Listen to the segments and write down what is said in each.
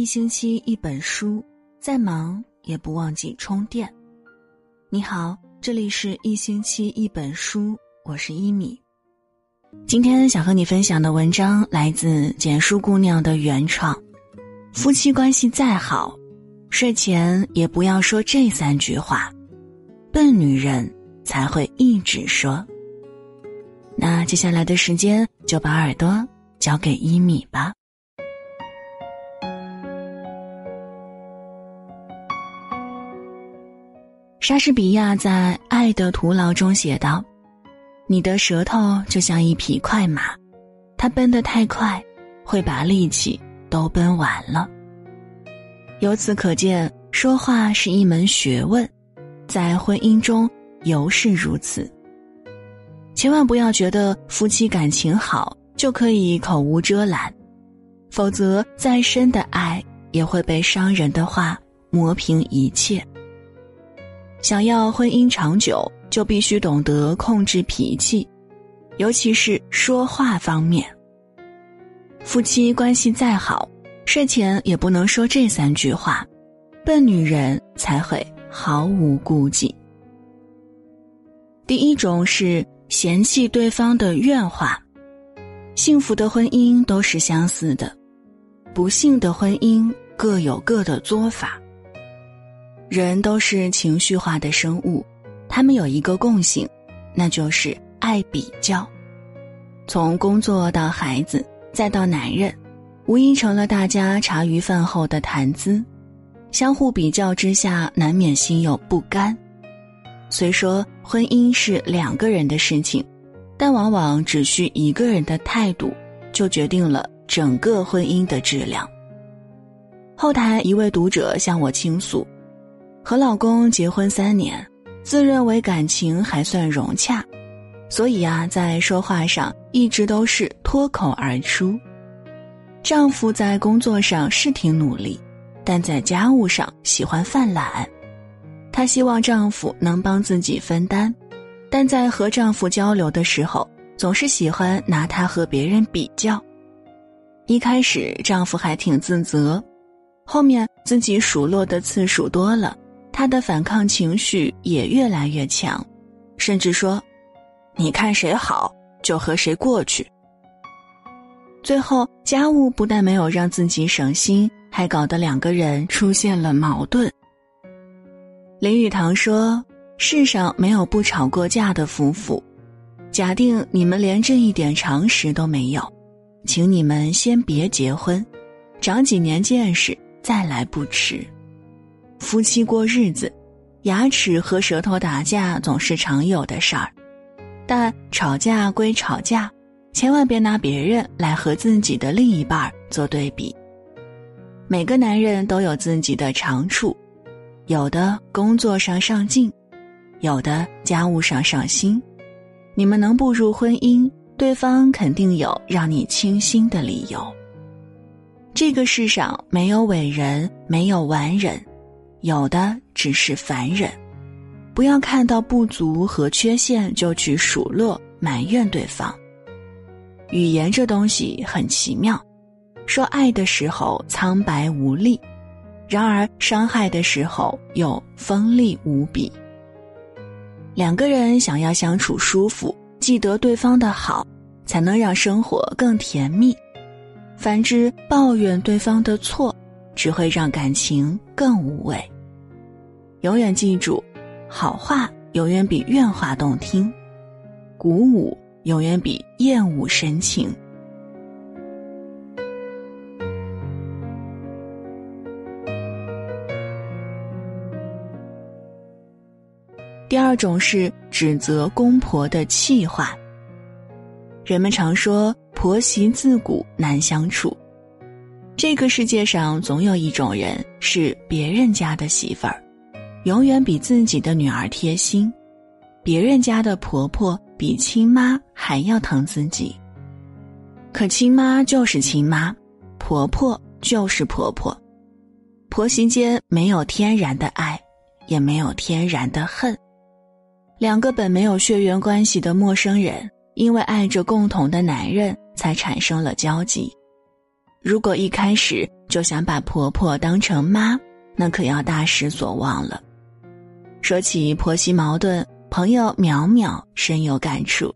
一星期一本书，再忙也不忘记充电。你好，这里是一星期一本书，我是一米。今天想和你分享的文章来自简书姑娘的原创。夫妻关系再好，睡前也不要说这三句话，笨女人才会一直说。那接下来的时间就把耳朵交给一米吧。莎士比亚在《爱的徒劳》中写道：“你的舌头就像一匹快马，它奔得太快，会把力气都奔完了。”由此可见，说话是一门学问，在婚姻中尤是如此。千万不要觉得夫妻感情好就可以口无遮拦，否则再深的爱也会被伤人的话磨平一切。想要婚姻长久，就必须懂得控制脾气，尤其是说话方面。夫妻关系再好，睡前也不能说这三句话，笨女人才会毫无顾忌。第一种是嫌弃对方的怨话，幸福的婚姻都是相似的，不幸的婚姻各有各的作法。人都是情绪化的生物，他们有一个共性，那就是爱比较。从工作到孩子，再到男人，无疑成了大家茶余饭后的谈资。相互比较之下，难免心有不甘。虽说婚姻是两个人的事情，但往往只需一个人的态度，就决定了整个婚姻的质量。后台一位读者向我倾诉。和老公结婚三年，自认为感情还算融洽，所以啊，在说话上一直都是脱口而出。丈夫在工作上是挺努力，但在家务上喜欢犯懒。她希望丈夫能帮自己分担，但在和丈夫交流的时候，总是喜欢拿她和别人比较。一开始丈夫还挺自责，后面自己数落的次数多了。他的反抗情绪也越来越强，甚至说：“你看谁好就和谁过去。”最后，家务不但没有让自己省心，还搞得两个人出现了矛盾。林语堂说：“世上没有不吵过架的夫妇。假定你们连这一点常识都没有，请你们先别结婚，长几年见识再来不迟。”夫妻过日子，牙齿和舌头打架总是常有的事儿，但吵架归吵架，千万别拿别人来和自己的另一半做对比。每个男人都有自己的长处，有的工作上上进，有的家务上上心。你们能步入婚姻，对方肯定有让你倾心的理由。这个世上没有伟人，没有完人。有的只是凡人，不要看到不足和缺陷就去数落埋怨对方。语言这东西很奇妙，说爱的时候苍白无力，然而伤害的时候又锋利无比。两个人想要相处舒服，记得对方的好，才能让生活更甜蜜。反之，抱怨对方的错。只会让感情更无味。永远记住，好话永远比怨话动听，鼓舞永远比厌恶深情。第二种是指责公婆的气话。人们常说婆媳自古难相处。这个世界上总有一种人是别人家的媳妇儿，永远比自己的女儿贴心；别人家的婆婆比亲妈还要疼自己。可亲妈就是亲妈，婆婆就是婆婆，婆媳间没有天然的爱，也没有天然的恨。两个本没有血缘关系的陌生人，因为爱着共同的男人，才产生了交集。如果一开始就想把婆婆当成妈，那可要大失所望了。说起婆媳矛盾，朋友淼淼深有感触。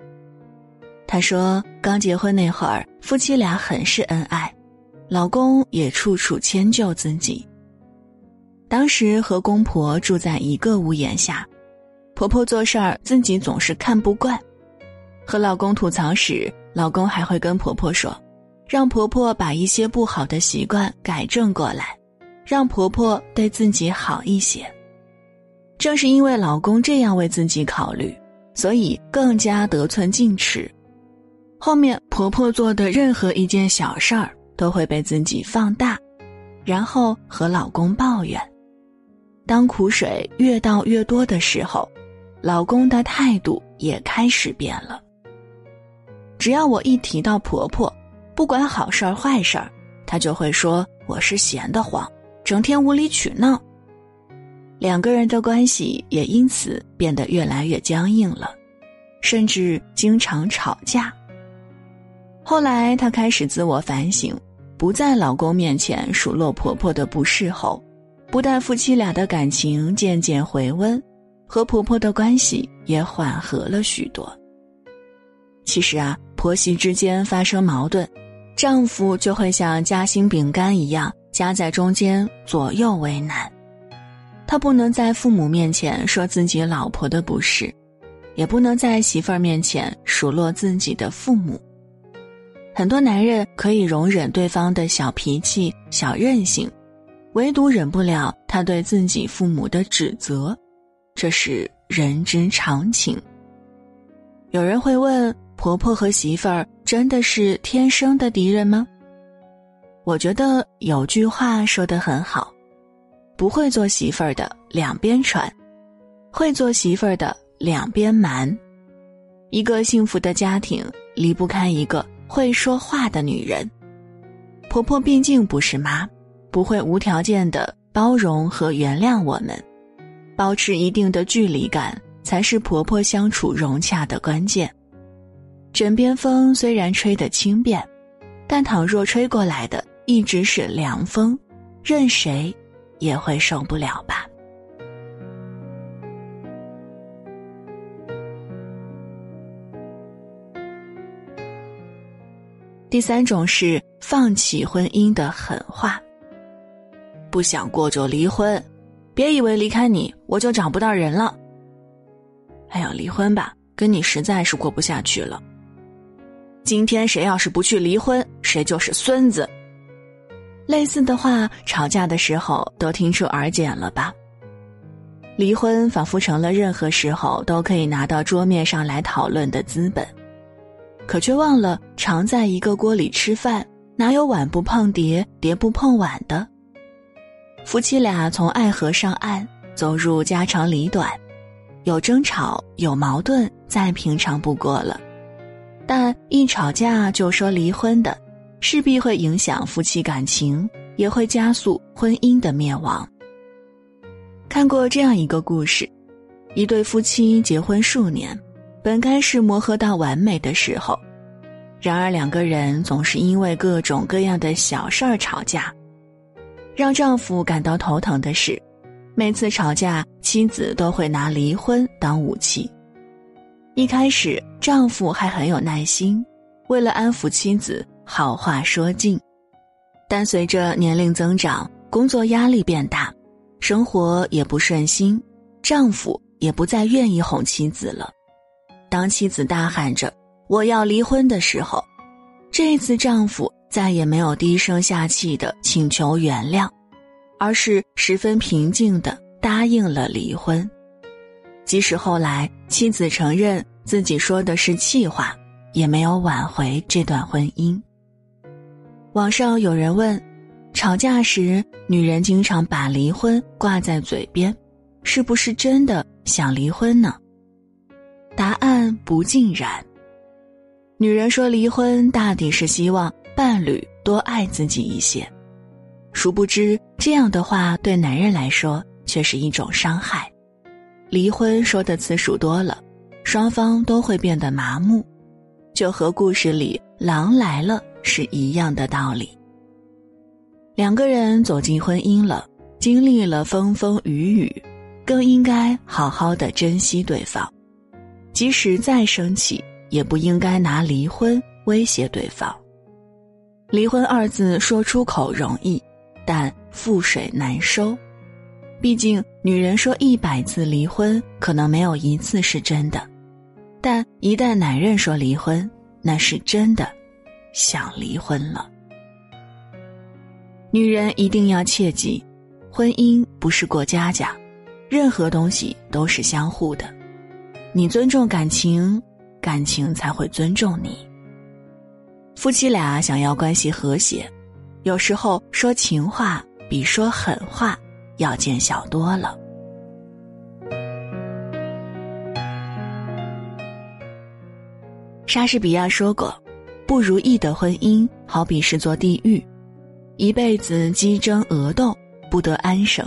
她说，刚结婚那会儿，夫妻俩很是恩爱，老公也处处迁就自己。当时和公婆住在一个屋檐下，婆婆做事儿自己总是看不惯，和老公吐槽时，老公还会跟婆婆说，让婆婆把一些不好的习惯改正过来，让婆婆对自己好一些。正是因为老公这样为自己考虑，所以更加得寸进尺。后面婆婆做的任何一件小事儿都会被自己放大，然后和老公抱怨。当苦水越倒越多的时候，老公的态度也开始变了。只要我一提到婆婆，不管好事儿坏事儿，他就会说我是闲得慌，整天无理取闹。两个人的关系也因此变得越来越僵硬了，甚至经常吵架。后来她开始自我反省，不在老公面前数落婆婆的不是后，不但夫妻俩的感情渐渐回温，和婆婆的关系也缓和了许多。其实啊，婆媳之间发生矛盾，丈夫就会像夹心饼干一样夹在中间，左右为难。他不能在父母面前说自己老婆的不是，也不能在媳妇儿面前数落自己的父母。很多男人可以容忍对方的小脾气、小任性，唯独忍不了他对自己父母的指责，这是人之常情。有人会问：婆婆和媳妇儿真的是天生的敌人吗？我觉得有句话说得很好。不会做媳妇儿的两边传，会做媳妇儿的两边瞒。一个幸福的家庭离不开一个会说话的女人。婆婆毕竟不是妈，不会无条件的包容和原谅我们，保持一定的距离感才是婆婆相处融洽的关键。枕边风虽然吹得轻便，但倘若吹过来的一直是凉风，任谁。也会受不了吧。第三种是放弃婚姻的狠话。不想过就离婚，别以为离开你我就找不到人了。哎呀，离婚吧，跟你实在是过不下去了。今天谁要是不去离婚，谁就是孙子。类似的话，吵架的时候都听出耳茧了吧？离婚仿佛成了任何时候都可以拿到桌面上来讨论的资本，可却忘了常在一个锅里吃饭，哪有碗不碰碟、碟不碰碗的？夫妻俩从爱河上岸，走入家长里短，有争吵、有矛盾，再平常不过了，但一吵架就说离婚的。势必会影响夫妻感情，也会加速婚姻的灭亡。看过这样一个故事：一对夫妻结婚数年，本该是磨合到完美的时候，然而两个人总是因为各种各样的小事儿吵架。让丈夫感到头疼的是，每次吵架，妻子都会拿离婚当武器。一开始，丈夫还很有耐心，为了安抚妻子。好话说尽，但随着年龄增长，工作压力变大，生活也不顺心，丈夫也不再愿意哄妻子了。当妻子大喊着“我要离婚”的时候，这次丈夫再也没有低声下气的请求原谅，而是十分平静的答应了离婚。即使后来妻子承认自己说的是气话，也没有挽回这段婚姻。网上有人问：吵架时，女人经常把离婚挂在嘴边，是不是真的想离婚呢？答案不尽然。女人说离婚，大抵是希望伴侣多爱自己一些，殊不知这样的话对男人来说却是一种伤害。离婚说的次数多了，双方都会变得麻木，就和故事里狼来了。是一样的道理。两个人走进婚姻了，经历了风风雨雨，更应该好好的珍惜对方。即使再生气，也不应该拿离婚威胁对方。离婚二字说出口容易，但覆水难收。毕竟，女人说一百次离婚，可能没有一次是真的；但一旦男人说离婚，那是真的想离婚了。女人一定要切记，婚姻不是过家家，任何东西都是相互的。你尊重感情，感情才会尊重你。夫妻俩想要关系和谐，有时候说情话比说狠话要见小多了。莎士比亚说过：“不如意的婚姻好比是座地狱。”一辈子鸡争鹅斗，不得安生。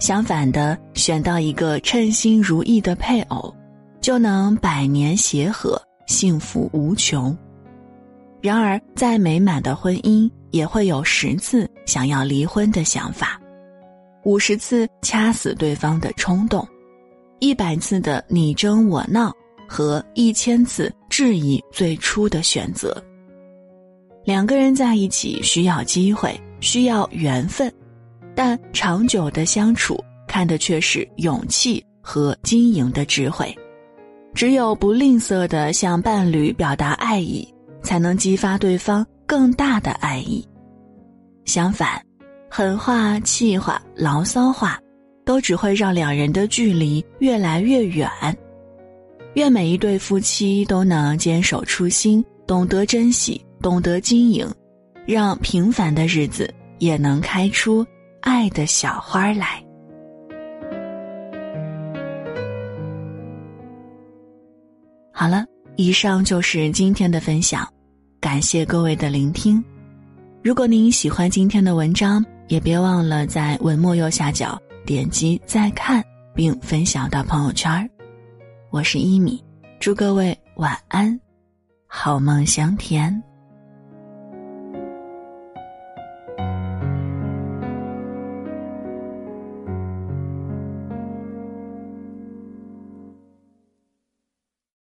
相反的，选到一个称心如意的配偶，就能百年协和，幸福无穷。然而，再美满的婚姻，也会有十次想要离婚的想法，五十次掐死对方的冲动，一百次的你争我闹，和一千次质疑最初的选择。两个人在一起需要机会，需要缘分，但长久的相处看的却是勇气和经营的智慧。只有不吝啬的向伴侣表达爱意，才能激发对方更大的爱意。相反，狠话、气话、牢骚话，都只会让两人的距离越来越远。愿每一对夫妻都能坚守初心，懂得珍惜。懂得经营，让平凡的日子也能开出爱的小花来。好了，以上就是今天的分享，感谢各位的聆听。如果您喜欢今天的文章，也别忘了在文末右下角点击再看，并分享到朋友圈。我是一米，祝各位晚安，好梦香甜。